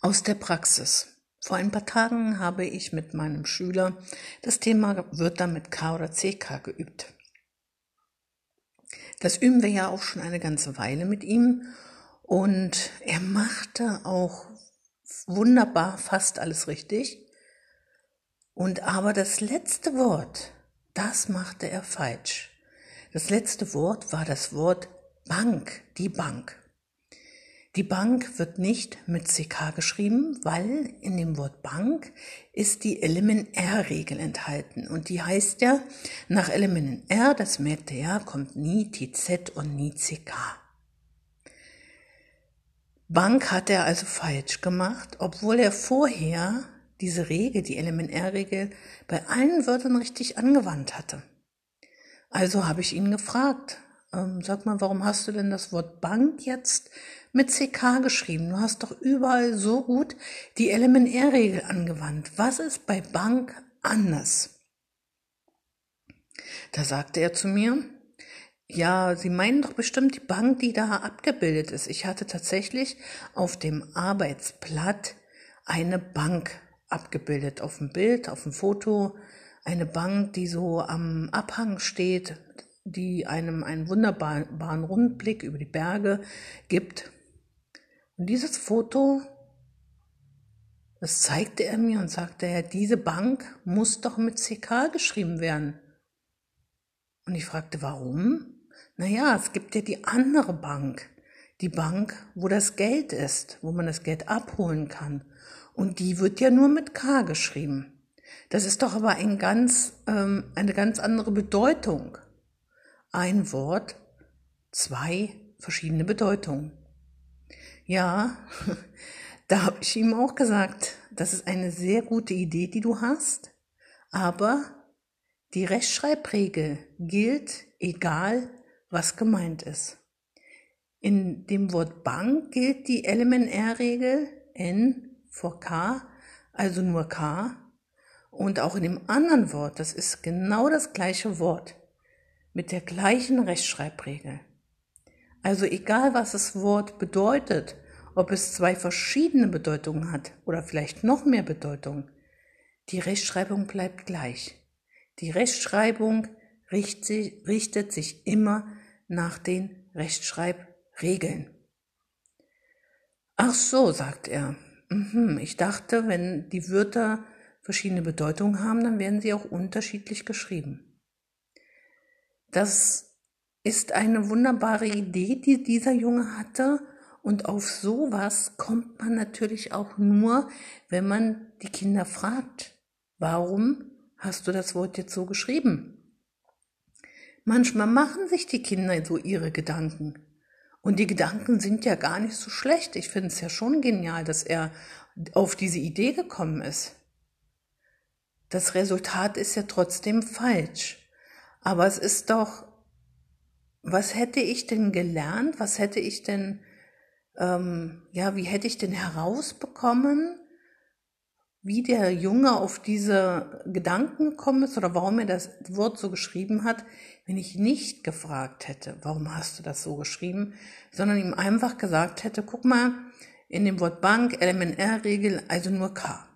Aus der Praxis. Vor ein paar Tagen habe ich mit meinem Schüler das Thema Wörter mit K oder CK geübt. Das üben wir ja auch schon eine ganze Weile mit ihm und er machte auch wunderbar fast alles richtig. Und aber das letzte Wort, das machte er falsch. Das letzte Wort war das Wort Bank, die Bank. Die Bank wird nicht mit CK geschrieben, weil in dem Wort Bank ist die Element-R-Regel enthalten. Und die heißt ja, nach Element R, das merkt ihr ja, kommt nie TZ und nie CK. Bank hat er also falsch gemacht, obwohl er vorher diese Regel, die Element R-Regel, bei allen Wörtern richtig angewandt hatte. Also habe ich ihn gefragt, ähm, sag mal, warum hast du denn das Wort Bank jetzt mit CK geschrieben? Du hast doch überall so gut die LMNR-Regel angewandt. Was ist bei Bank anders? Da sagte er zu mir, ja, Sie meinen doch bestimmt die Bank, die da abgebildet ist. Ich hatte tatsächlich auf dem Arbeitsblatt eine Bank abgebildet, auf dem Bild, auf dem Foto, eine Bank, die so am Abhang steht, die einem einen wunderbaren Rundblick über die Berge gibt. Und dieses Foto, das zeigte er mir und sagte, ja, diese Bank muss doch mit CK geschrieben werden. Und ich fragte, warum? Naja, es gibt ja die andere Bank, die Bank, wo das Geld ist, wo man das Geld abholen kann. Und die wird ja nur mit K geschrieben. Das ist doch aber ein ganz, ähm, eine ganz andere Bedeutung ein Wort zwei verschiedene Bedeutungen. Ja, da habe ich ihm auch gesagt, das ist eine sehr gute Idee, die du hast, aber die Rechtschreibregel gilt, egal was gemeint ist. In dem Wort Bank gilt die LMNR-Regel N vor K, also nur K. Und auch in dem anderen Wort, das ist genau das gleiche Wort mit der gleichen Rechtschreibregel. Also egal, was das Wort bedeutet, ob es zwei verschiedene Bedeutungen hat oder vielleicht noch mehr Bedeutungen, die Rechtschreibung bleibt gleich. Die Rechtschreibung richtet sich immer nach den Rechtschreibregeln. Ach so, sagt er. Mhm, ich dachte, wenn die Wörter verschiedene Bedeutungen haben, dann werden sie auch unterschiedlich geschrieben. Das ist eine wunderbare Idee, die dieser Junge hatte. Und auf sowas kommt man natürlich auch nur, wenn man die Kinder fragt, warum hast du das Wort jetzt so geschrieben? Manchmal machen sich die Kinder so ihre Gedanken. Und die Gedanken sind ja gar nicht so schlecht. Ich finde es ja schon genial, dass er auf diese Idee gekommen ist. Das Resultat ist ja trotzdem falsch. Aber es ist doch, was hätte ich denn gelernt? Was hätte ich denn, ähm, ja, wie hätte ich denn herausbekommen, wie der Junge auf diese Gedanken gekommen ist oder warum er das Wort so geschrieben hat, wenn ich nicht gefragt hätte, warum hast du das so geschrieben, sondern ihm einfach gesagt hätte, guck mal, in dem Wort Bank, LMNR-Regel, also nur K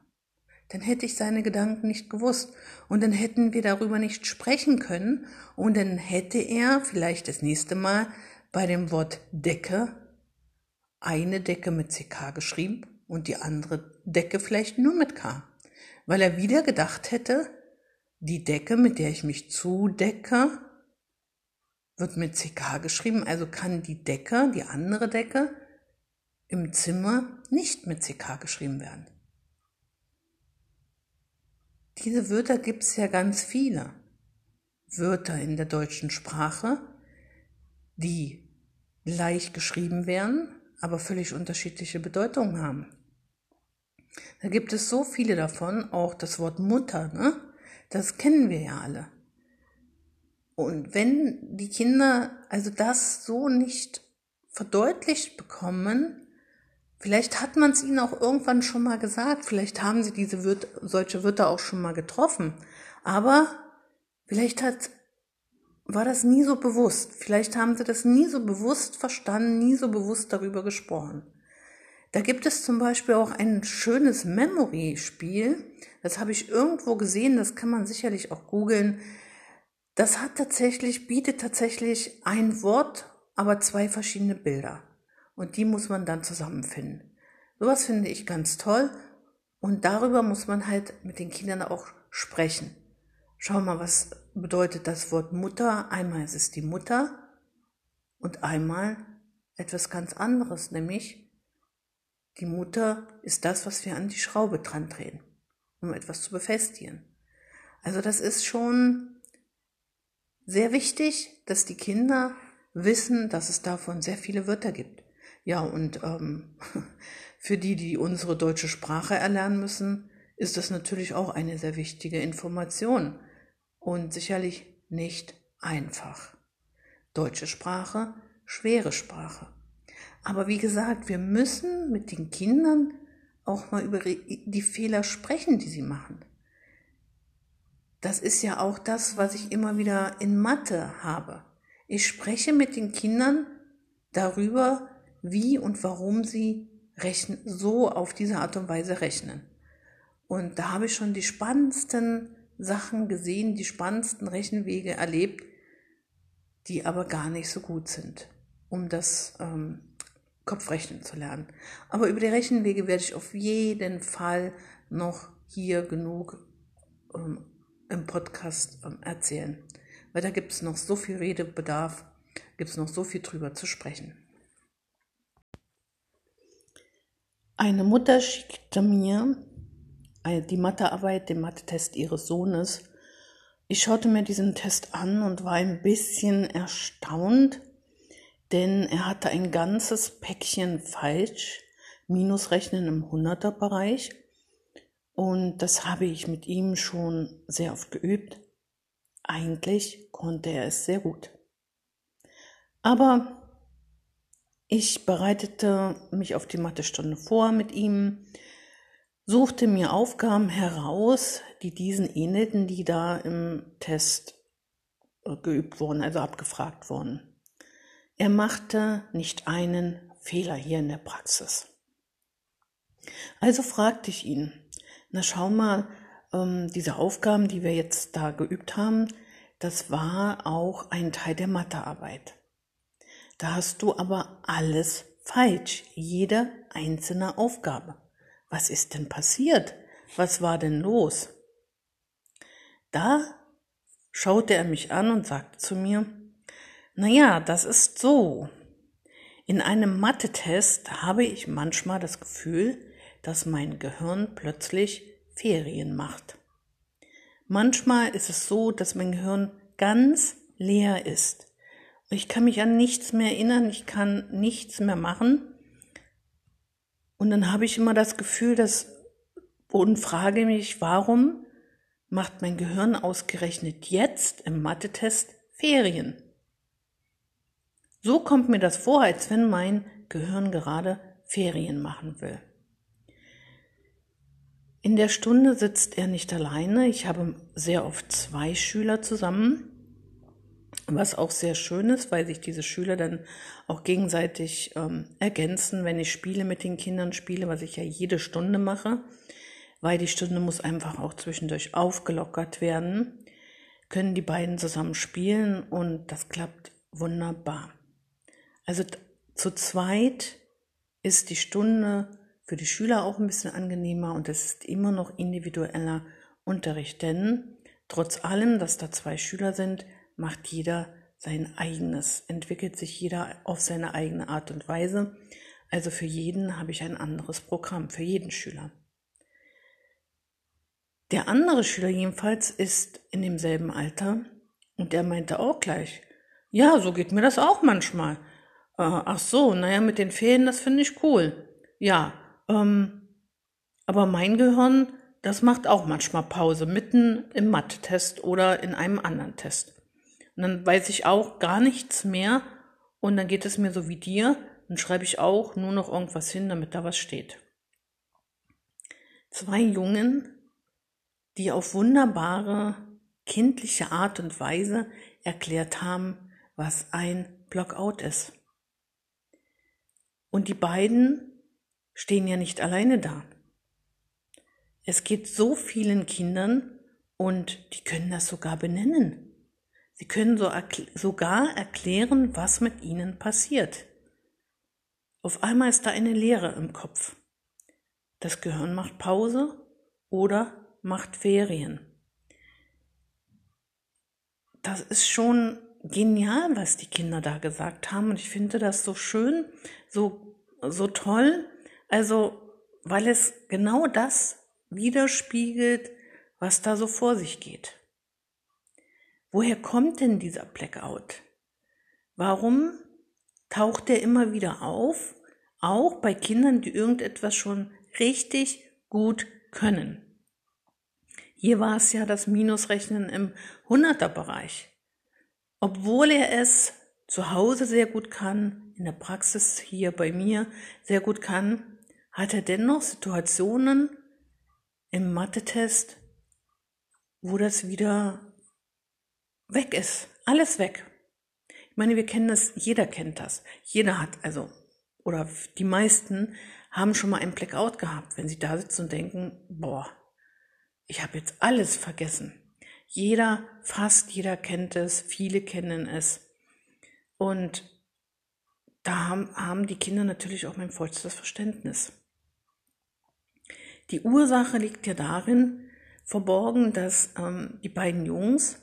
dann hätte ich seine Gedanken nicht gewusst. Und dann hätten wir darüber nicht sprechen können. Und dann hätte er vielleicht das nächste Mal bei dem Wort Decke eine Decke mit CK geschrieben und die andere Decke vielleicht nur mit K, weil er wieder gedacht hätte, die Decke, mit der ich mich zudecke, wird mit CK geschrieben, also kann die Decke, die andere Decke im Zimmer nicht mit CK geschrieben werden. Diese Wörter gibt es ja ganz viele. Wörter in der deutschen Sprache, die leicht geschrieben werden, aber völlig unterschiedliche Bedeutungen haben. Da gibt es so viele davon, auch das Wort Mutter, ne? Das kennen wir ja alle. Und wenn die Kinder also das so nicht verdeutlicht bekommen, Vielleicht hat man es ihnen auch irgendwann schon mal gesagt, vielleicht haben sie diese Wörter, solche Wörter auch schon mal getroffen, aber vielleicht hat, war das nie so bewusst, vielleicht haben sie das nie so bewusst verstanden, nie so bewusst darüber gesprochen. Da gibt es zum Beispiel auch ein schönes Memory-Spiel. Das habe ich irgendwo gesehen, das kann man sicherlich auch googeln. Das hat tatsächlich, bietet tatsächlich ein Wort, aber zwei verschiedene Bilder. Und die muss man dann zusammenfinden. Sowas finde ich ganz toll. Und darüber muss man halt mit den Kindern auch sprechen. Schau mal, was bedeutet das Wort Mutter? Einmal ist es die Mutter und einmal etwas ganz anderes, nämlich die Mutter ist das, was wir an die Schraube dran drehen, um etwas zu befestigen. Also das ist schon sehr wichtig, dass die Kinder wissen, dass es davon sehr viele Wörter gibt. Ja, und ähm, für die, die unsere deutsche Sprache erlernen müssen, ist das natürlich auch eine sehr wichtige Information und sicherlich nicht einfach. Deutsche Sprache, schwere Sprache. Aber wie gesagt, wir müssen mit den Kindern auch mal über die Fehler sprechen, die sie machen. Das ist ja auch das, was ich immer wieder in Mathe habe. Ich spreche mit den Kindern darüber, wie und warum sie rechnen, so auf diese Art und Weise rechnen. Und da habe ich schon die spannendsten Sachen gesehen, die spannendsten Rechenwege erlebt, die aber gar nicht so gut sind, um das ähm, Kopfrechnen zu lernen. Aber über die Rechenwege werde ich auf jeden Fall noch hier genug ähm, im Podcast ähm, erzählen, weil da gibt es noch so viel Redebedarf, gibt es noch so viel drüber zu sprechen. Eine Mutter schickte mir die Mathearbeit, den Mathe-Test ihres Sohnes. Ich schaute mir diesen Test an und war ein bisschen erstaunt, denn er hatte ein ganzes Päckchen falsch, Minusrechnen im Hunderterbereich. Und das habe ich mit ihm schon sehr oft geübt. Eigentlich konnte er es sehr gut. Aber ich bereitete mich auf die Mathestunde vor mit ihm, suchte mir Aufgaben heraus, die diesen ähnelten, die da im Test äh, geübt wurden, also abgefragt wurden. Er machte nicht einen Fehler hier in der Praxis. Also fragte ich ihn, na schau mal, ähm, diese Aufgaben, die wir jetzt da geübt haben, das war auch ein Teil der Mathearbeit. Da hast du aber alles falsch, jede einzelne Aufgabe. Was ist denn passiert? Was war denn los? Da schaute er mich an und sagte zu mir, na ja, das ist so. In einem Mathe-Test habe ich manchmal das Gefühl, dass mein Gehirn plötzlich Ferien macht. Manchmal ist es so, dass mein Gehirn ganz leer ist ich kann mich an nichts mehr erinnern, ich kann nichts mehr machen. Und dann habe ich immer das Gefühl, dass und frage mich, warum macht mein Gehirn ausgerechnet jetzt im Mathe-Test Ferien? So kommt mir das vor, als wenn mein Gehirn gerade Ferien machen will. In der Stunde sitzt er nicht alleine. Ich habe sehr oft zwei Schüler zusammen was auch sehr schön ist, weil sich diese Schüler dann auch gegenseitig ähm, ergänzen, wenn ich Spiele mit den Kindern spiele, was ich ja jede Stunde mache, weil die Stunde muss einfach auch zwischendurch aufgelockert werden, können die beiden zusammen spielen und das klappt wunderbar. Also zu zweit ist die Stunde für die Schüler auch ein bisschen angenehmer und es ist immer noch individueller Unterricht, denn trotz allem, dass da zwei Schüler sind, macht jeder sein eigenes, entwickelt sich jeder auf seine eigene Art und Weise. Also für jeden habe ich ein anderes Programm, für jeden Schüler. Der andere Schüler jedenfalls ist in demselben Alter und der meinte auch gleich, ja, so geht mir das auch manchmal. Äh, ach so, naja, mit den Ferien, das finde ich cool. Ja, ähm, aber mein Gehirn, das macht auch manchmal Pause, mitten im Mathe-Test oder in einem anderen Test. Und dann weiß ich auch gar nichts mehr und dann geht es mir so wie dir, dann schreibe ich auch nur noch irgendwas hin, damit da was steht. Zwei Jungen, die auf wunderbare, kindliche Art und Weise erklärt haben, was ein Blockout ist. Und die beiden stehen ja nicht alleine da. Es geht so vielen Kindern und die können das sogar benennen. Sie können so erkl sogar erklären, was mit ihnen passiert. Auf einmal ist da eine Leere im Kopf. Das Gehirn macht Pause oder macht Ferien. Das ist schon genial, was die Kinder da gesagt haben und ich finde das so schön, so, so toll. Also, weil es genau das widerspiegelt, was da so vor sich geht. Woher kommt denn dieser Blackout? Warum taucht er immer wieder auf, auch bei Kindern, die irgendetwas schon richtig gut können? Hier war es ja das Minusrechnen im Hunderterbereich. Obwohl er es zu Hause sehr gut kann, in der Praxis hier bei mir sehr gut kann, hat er dennoch Situationen im Mathe-Test, wo das wieder weg ist. Alles weg. Ich meine, wir kennen das, jeder kennt das. Jeder hat, also, oder die meisten haben schon mal einen Blackout gehabt, wenn sie da sitzen und denken, boah, ich habe jetzt alles vergessen. Jeder, fast jeder kennt es, viele kennen es. Und da haben, haben die Kinder natürlich auch mein vollstes Verständnis. Die Ursache liegt ja darin verborgen, dass ähm, die beiden Jungs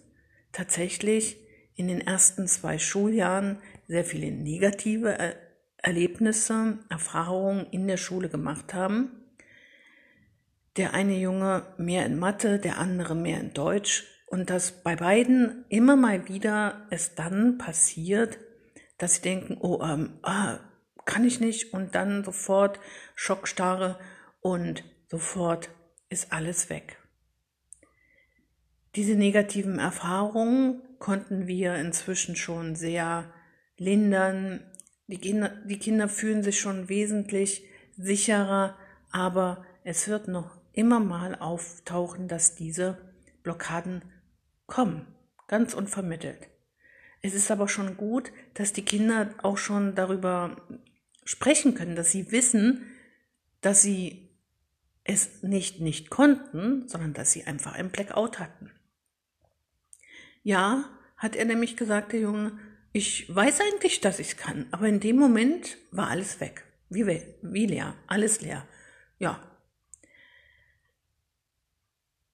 tatsächlich in den ersten zwei Schuljahren sehr viele negative er Erlebnisse, Erfahrungen in der Schule gemacht haben. Der eine Junge mehr in Mathe, der andere mehr in Deutsch. Und dass bei beiden immer mal wieder es dann passiert, dass sie denken, oh, ähm, ah, kann ich nicht und dann sofort Schockstarre und sofort ist alles weg. Diese negativen Erfahrungen konnten wir inzwischen schon sehr lindern. Die Kinder, die Kinder fühlen sich schon wesentlich sicherer, aber es wird noch immer mal auftauchen, dass diese Blockaden kommen, ganz unvermittelt. Es ist aber schon gut, dass die Kinder auch schon darüber sprechen können, dass sie wissen, dass sie es nicht nicht konnten, sondern dass sie einfach einen Blackout hatten. Ja, hat er nämlich gesagt, der Junge, ich weiß eigentlich, dass ich es kann, aber in dem Moment war alles weg. Wie, wie leer, alles leer. Ja.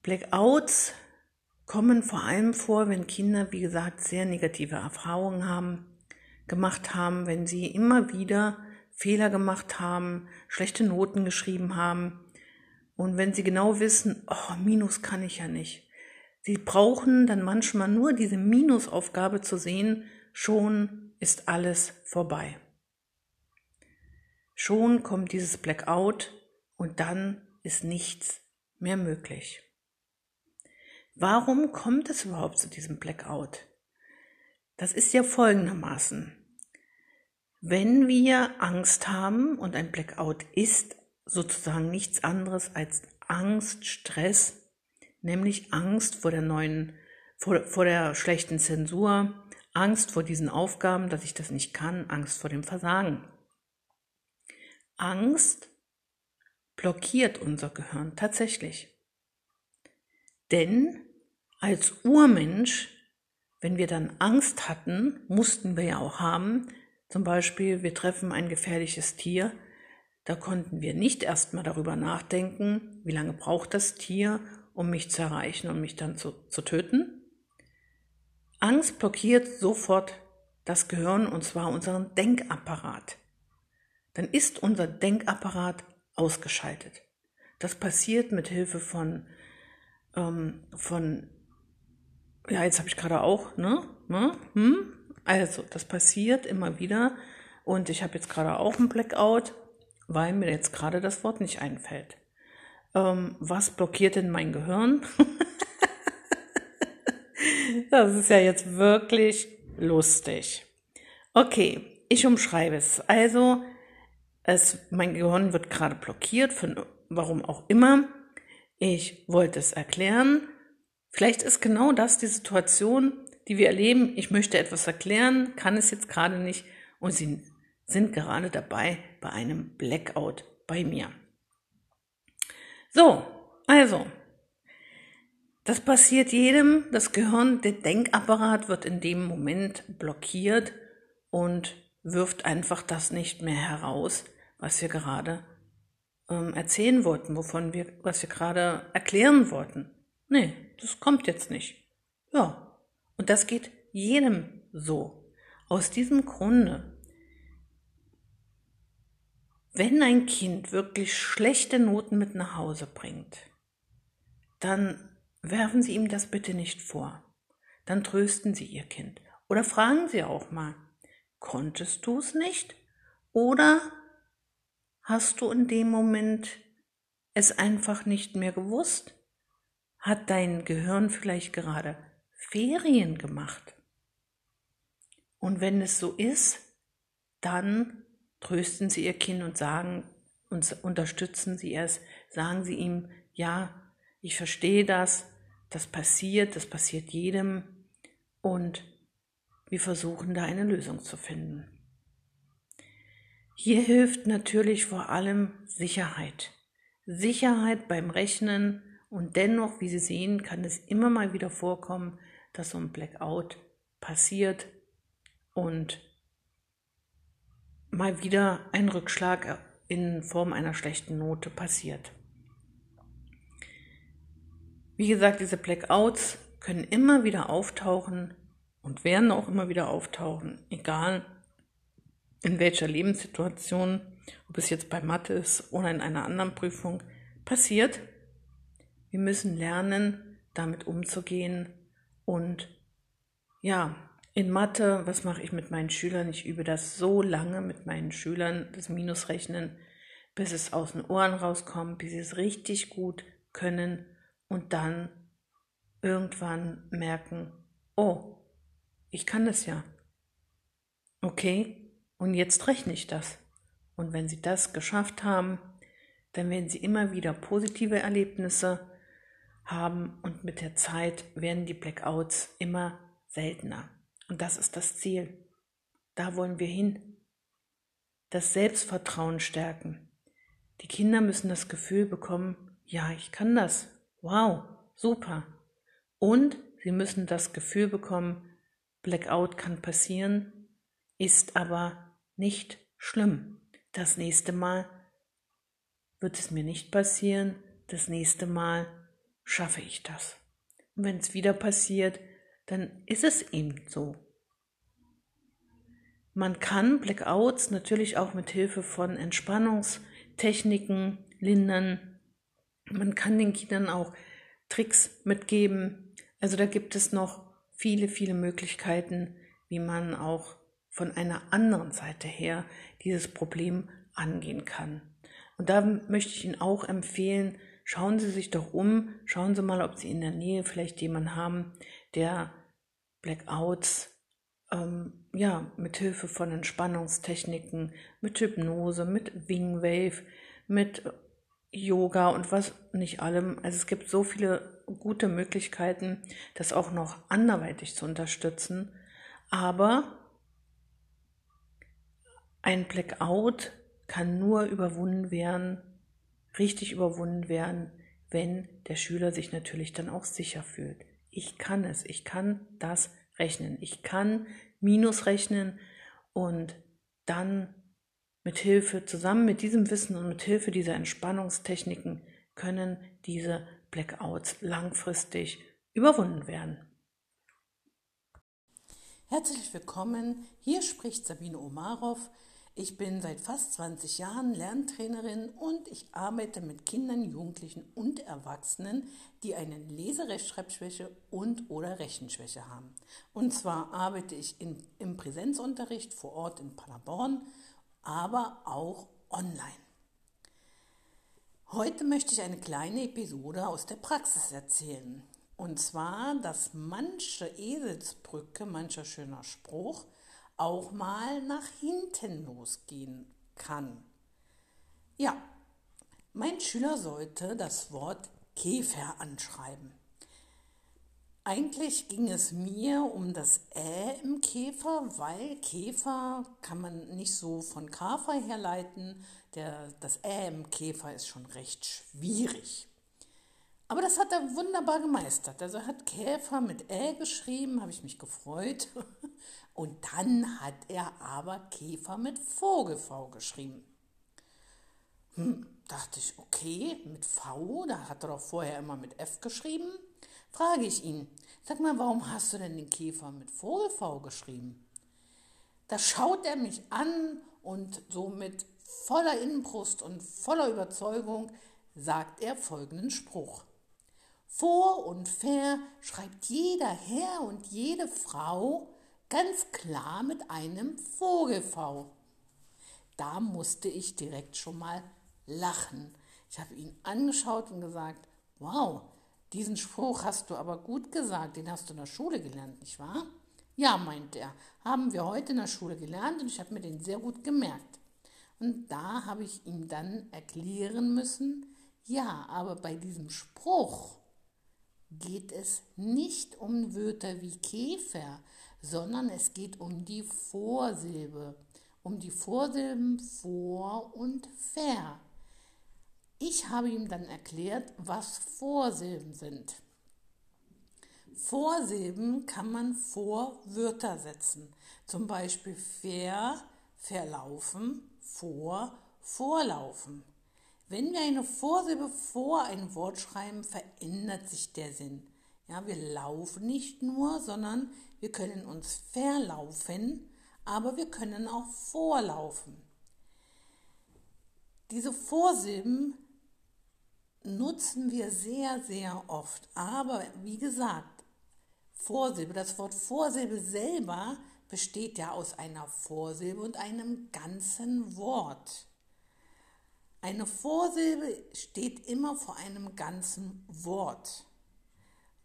Blackouts kommen vor allem vor, wenn Kinder, wie gesagt, sehr negative Erfahrungen haben, gemacht haben, wenn sie immer wieder Fehler gemacht haben, schlechte Noten geschrieben haben, und wenn sie genau wissen, oh, Minus kann ich ja nicht. Sie brauchen dann manchmal nur diese Minusaufgabe zu sehen, schon ist alles vorbei. Schon kommt dieses Blackout und dann ist nichts mehr möglich. Warum kommt es überhaupt zu diesem Blackout? Das ist ja folgendermaßen. Wenn wir Angst haben und ein Blackout ist sozusagen nichts anderes als Angst, Stress, nämlich Angst vor der neuen, vor, vor der schlechten Zensur, Angst vor diesen Aufgaben, dass ich das nicht kann, Angst vor dem Versagen. Angst blockiert unser Gehirn tatsächlich. Denn als Urmensch, wenn wir dann Angst hatten, mussten wir ja auch haben, zum Beispiel wir treffen ein gefährliches Tier, da konnten wir nicht erstmal darüber nachdenken, wie lange braucht das Tier, um mich zu erreichen und mich dann zu, zu töten. Angst blockiert sofort das Gehirn und zwar unseren Denkapparat. Dann ist unser Denkapparat ausgeschaltet. Das passiert mit Hilfe von, ähm, von ja, jetzt habe ich gerade auch, ne? ne? Hm? Also, das passiert immer wieder und ich habe jetzt gerade auch einen Blackout weil mir jetzt gerade das Wort nicht einfällt. Ähm, was blockiert denn mein Gehirn? das ist ja jetzt wirklich lustig. Okay, ich umschreibe es. Also, es, mein Gehirn wird gerade blockiert, von warum auch immer. Ich wollte es erklären. Vielleicht ist genau das die Situation, die wir erleben. Ich möchte etwas erklären, kann es jetzt gerade nicht und sie sind gerade dabei, bei einem Blackout bei mir. So, also, das passiert jedem. Das Gehirn, der Denkapparat wird in dem Moment blockiert und wirft einfach das nicht mehr heraus, was wir gerade ähm, erzählen wollten, wovon wir, was wir gerade erklären wollten. Nee, das kommt jetzt nicht. Ja, und das geht jedem so. Aus diesem Grunde, wenn ein Kind wirklich schlechte Noten mit nach Hause bringt, dann werfen Sie ihm das bitte nicht vor. Dann trösten Sie Ihr Kind. Oder fragen Sie auch mal, konntest du es nicht? Oder hast du in dem Moment es einfach nicht mehr gewusst? Hat dein Gehirn vielleicht gerade Ferien gemacht? Und wenn es so ist, dann trösten Sie Ihr Kind und sagen und unterstützen Sie es, sagen Sie ihm, ja, ich verstehe das, das passiert, das passiert jedem und wir versuchen da eine Lösung zu finden. Hier hilft natürlich vor allem Sicherheit. Sicherheit beim Rechnen und dennoch, wie Sie sehen, kann es immer mal wieder vorkommen, dass so ein Blackout passiert und mal wieder ein Rückschlag in Form einer schlechten Note passiert. Wie gesagt, diese Blackouts können immer wieder auftauchen und werden auch immer wieder auftauchen, egal in welcher Lebenssituation, ob es jetzt bei Mathe ist oder in einer anderen Prüfung, passiert. Wir müssen lernen, damit umzugehen und ja, in Mathe, was mache ich mit meinen Schülern? Ich übe das so lange mit meinen Schülern, das Minusrechnen, bis es aus den Ohren rauskommt, bis sie es richtig gut können und dann irgendwann merken, oh, ich kann das ja. Okay, und jetzt rechne ich das. Und wenn Sie das geschafft haben, dann werden Sie immer wieder positive Erlebnisse haben und mit der Zeit werden die Blackouts immer seltener. Und das ist das Ziel. Da wollen wir hin. Das Selbstvertrauen stärken. Die Kinder müssen das Gefühl bekommen, ja, ich kann das. Wow, super. Und sie müssen das Gefühl bekommen, Blackout kann passieren, ist aber nicht schlimm. Das nächste Mal wird es mir nicht passieren, das nächste Mal schaffe ich das. Und wenn es wieder passiert, dann ist es eben so. Man kann Blackouts natürlich auch mit Hilfe von Entspannungstechniken lindern. Man kann den Kindern auch Tricks mitgeben. Also da gibt es noch viele, viele Möglichkeiten, wie man auch von einer anderen Seite her dieses Problem angehen kann. Und da möchte ich Ihnen auch empfehlen, schauen Sie sich doch um, schauen Sie mal, ob Sie in der Nähe vielleicht jemanden haben, der Blackouts ähm, ja, mit Hilfe von Entspannungstechniken, mit Hypnose, mit Wingwave, mit Yoga und was nicht allem. Also es gibt so viele gute Möglichkeiten, das auch noch anderweitig zu unterstützen. Aber ein Blackout kann nur überwunden werden, richtig überwunden werden, wenn der Schüler sich natürlich dann auch sicher fühlt. Ich kann es, ich kann das rechnen. Ich kann Minus rechnen und dann mit Hilfe, zusammen mit diesem Wissen und mit Hilfe dieser Entspannungstechniken können diese Blackouts langfristig überwunden werden. Herzlich willkommen, hier spricht Sabine Omarov. Ich bin seit fast 20 Jahren Lerntrainerin und ich arbeite mit Kindern, Jugendlichen und Erwachsenen, die eine Leserechtschreibschwäche und oder Rechenschwäche haben. Und zwar arbeite ich in, im Präsenzunterricht vor Ort in Paderborn, aber auch online. Heute möchte ich eine kleine Episode aus der Praxis erzählen. Und zwar, dass manche Eselsbrücke, mancher schöner Spruch, auch mal nach hinten losgehen kann. Ja, mein Schüler sollte das Wort Käfer anschreiben. Eigentlich ging es mir um das Ä im Käfer, weil Käfer kann man nicht so von Kafer herleiten. Der, das Ä im Käfer ist schon recht schwierig. Aber das hat er wunderbar gemeistert. Also er hat Käfer mit Ä geschrieben, habe ich mich gefreut. Und dann hat er aber Käfer mit Vogel-V geschrieben. Hm, dachte ich, okay, mit V, da hat er doch vorher immer mit F geschrieben frage ich ihn, sag mal, warum hast du denn den Käfer mit Vogel-V geschrieben? Da schaut er mich an und so mit voller Innenbrust und voller Überzeugung sagt er folgenden Spruch. Vor und fair schreibt jeder Herr und jede Frau ganz klar mit einem Vogel-V. Da musste ich direkt schon mal lachen. Ich habe ihn angeschaut und gesagt, wow, diesen Spruch hast du aber gut gesagt, den hast du in der Schule gelernt, nicht wahr? Ja, meint er, haben wir heute in der Schule gelernt und ich habe mir den sehr gut gemerkt. Und da habe ich ihm dann erklären müssen, ja, aber bei diesem Spruch geht es nicht um Wörter wie Käfer, sondern es geht um die Vorsilbe, um die Vorsilben vor und ver. Ich habe ihm dann erklärt, was Vorsilben sind. Vorsilben kann man vor Wörter setzen. Zum Beispiel ver, verlaufen, vor, vorlaufen. Wenn wir eine Vorsilbe vor ein Wort schreiben, verändert sich der Sinn. Ja, wir laufen nicht nur, sondern wir können uns verlaufen, aber wir können auch vorlaufen. Diese Vorsilben nutzen wir sehr, sehr oft. Aber wie gesagt, Vorsilbe, das Wort Vorsilbe selber besteht ja aus einer Vorsilbe und einem ganzen Wort. Eine Vorsilbe steht immer vor einem ganzen Wort.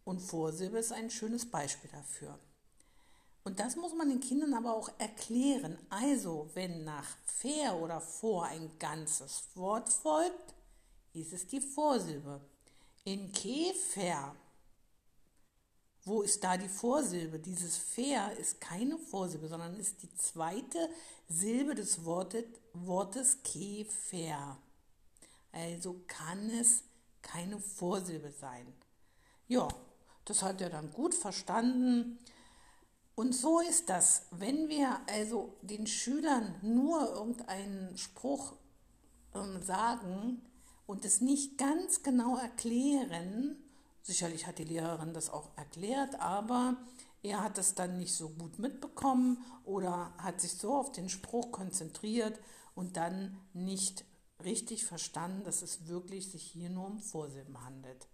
Und Vorsilbe ist ein schönes Beispiel dafür. Und das muss man den Kindern aber auch erklären. Also, wenn nach fair oder vor ein ganzes Wort folgt, ist es die Vorsilbe. In Käfer, wo ist da die Vorsilbe? Dieses Fair ist keine Vorsilbe, sondern ist die zweite Silbe des Wortes, Wortes. Also kann es keine Vorsilbe sein. Ja, das hat er dann gut verstanden. Und so ist das. Wenn wir also den Schülern nur irgendeinen Spruch ähm, sagen, und es nicht ganz genau erklären. Sicherlich hat die Lehrerin das auch erklärt, aber er hat es dann nicht so gut mitbekommen oder hat sich so auf den Spruch konzentriert und dann nicht richtig verstanden, dass es wirklich sich hier nur um Vorsilben handelt.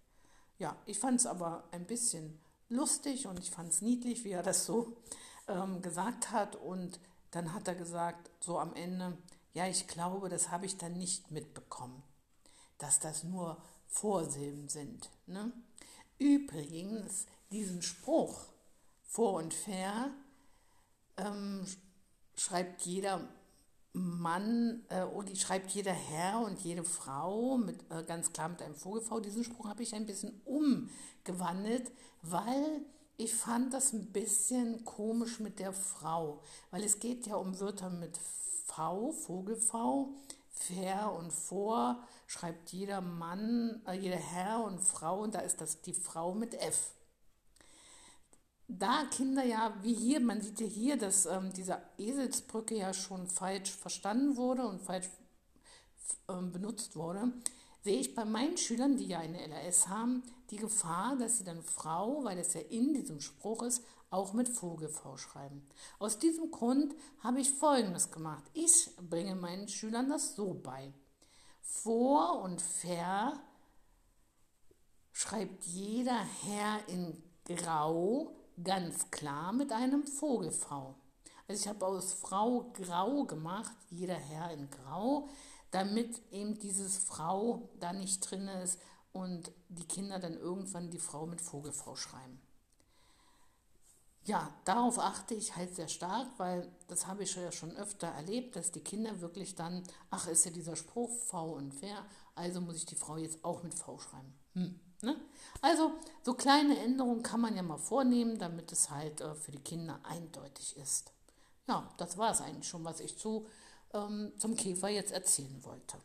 Ja, ich fand es aber ein bisschen lustig und ich fand es niedlich, wie er das so ähm, gesagt hat. Und dann hat er gesagt, so am Ende, ja, ich glaube, das habe ich dann nicht mitbekommen dass das nur Vorsilben sind. Ne? Übrigens, diesen Spruch vor und fair ähm, schreibt jeder Mann äh, und die schreibt jeder Herr und jede Frau mit äh, ganz klar mit einem Vogelv. Diesen Spruch habe ich ein bisschen umgewandelt, weil ich fand das ein bisschen komisch mit der Frau, weil es geht ja um Wörter mit V, Vogelv, fair und vor schreibt jeder Mann, äh, jeder Herr und Frau und da ist das die Frau mit F. Da Kinder ja, wie hier, man sieht ja hier, dass ähm, diese Eselsbrücke ja schon falsch verstanden wurde und falsch ähm, benutzt wurde, sehe ich bei meinen Schülern, die ja eine LRS haben, die Gefahr, dass sie dann Frau, weil es ja in diesem Spruch ist, auch mit Vogel-V schreiben. Aus diesem Grund habe ich Folgendes gemacht. Ich bringe meinen Schülern das so bei. Vor und ver schreibt jeder Herr in Grau ganz klar mit einem Vogel-V. Also ich habe aus Frau grau gemacht, jeder Herr in Grau, damit eben dieses Frau da nicht drin ist und die Kinder dann irgendwann die Frau mit Vogel-V schreiben. Ja, darauf achte ich halt sehr stark, weil das habe ich ja schon öfter erlebt, dass die Kinder wirklich dann, ach, ist ja dieser Spruch V und fair, also muss ich die Frau jetzt auch mit V schreiben. Hm. Ne? Also so kleine Änderungen kann man ja mal vornehmen, damit es halt äh, für die Kinder eindeutig ist. Ja, das war es eigentlich schon, was ich zu, ähm, zum Käfer jetzt erzählen wollte.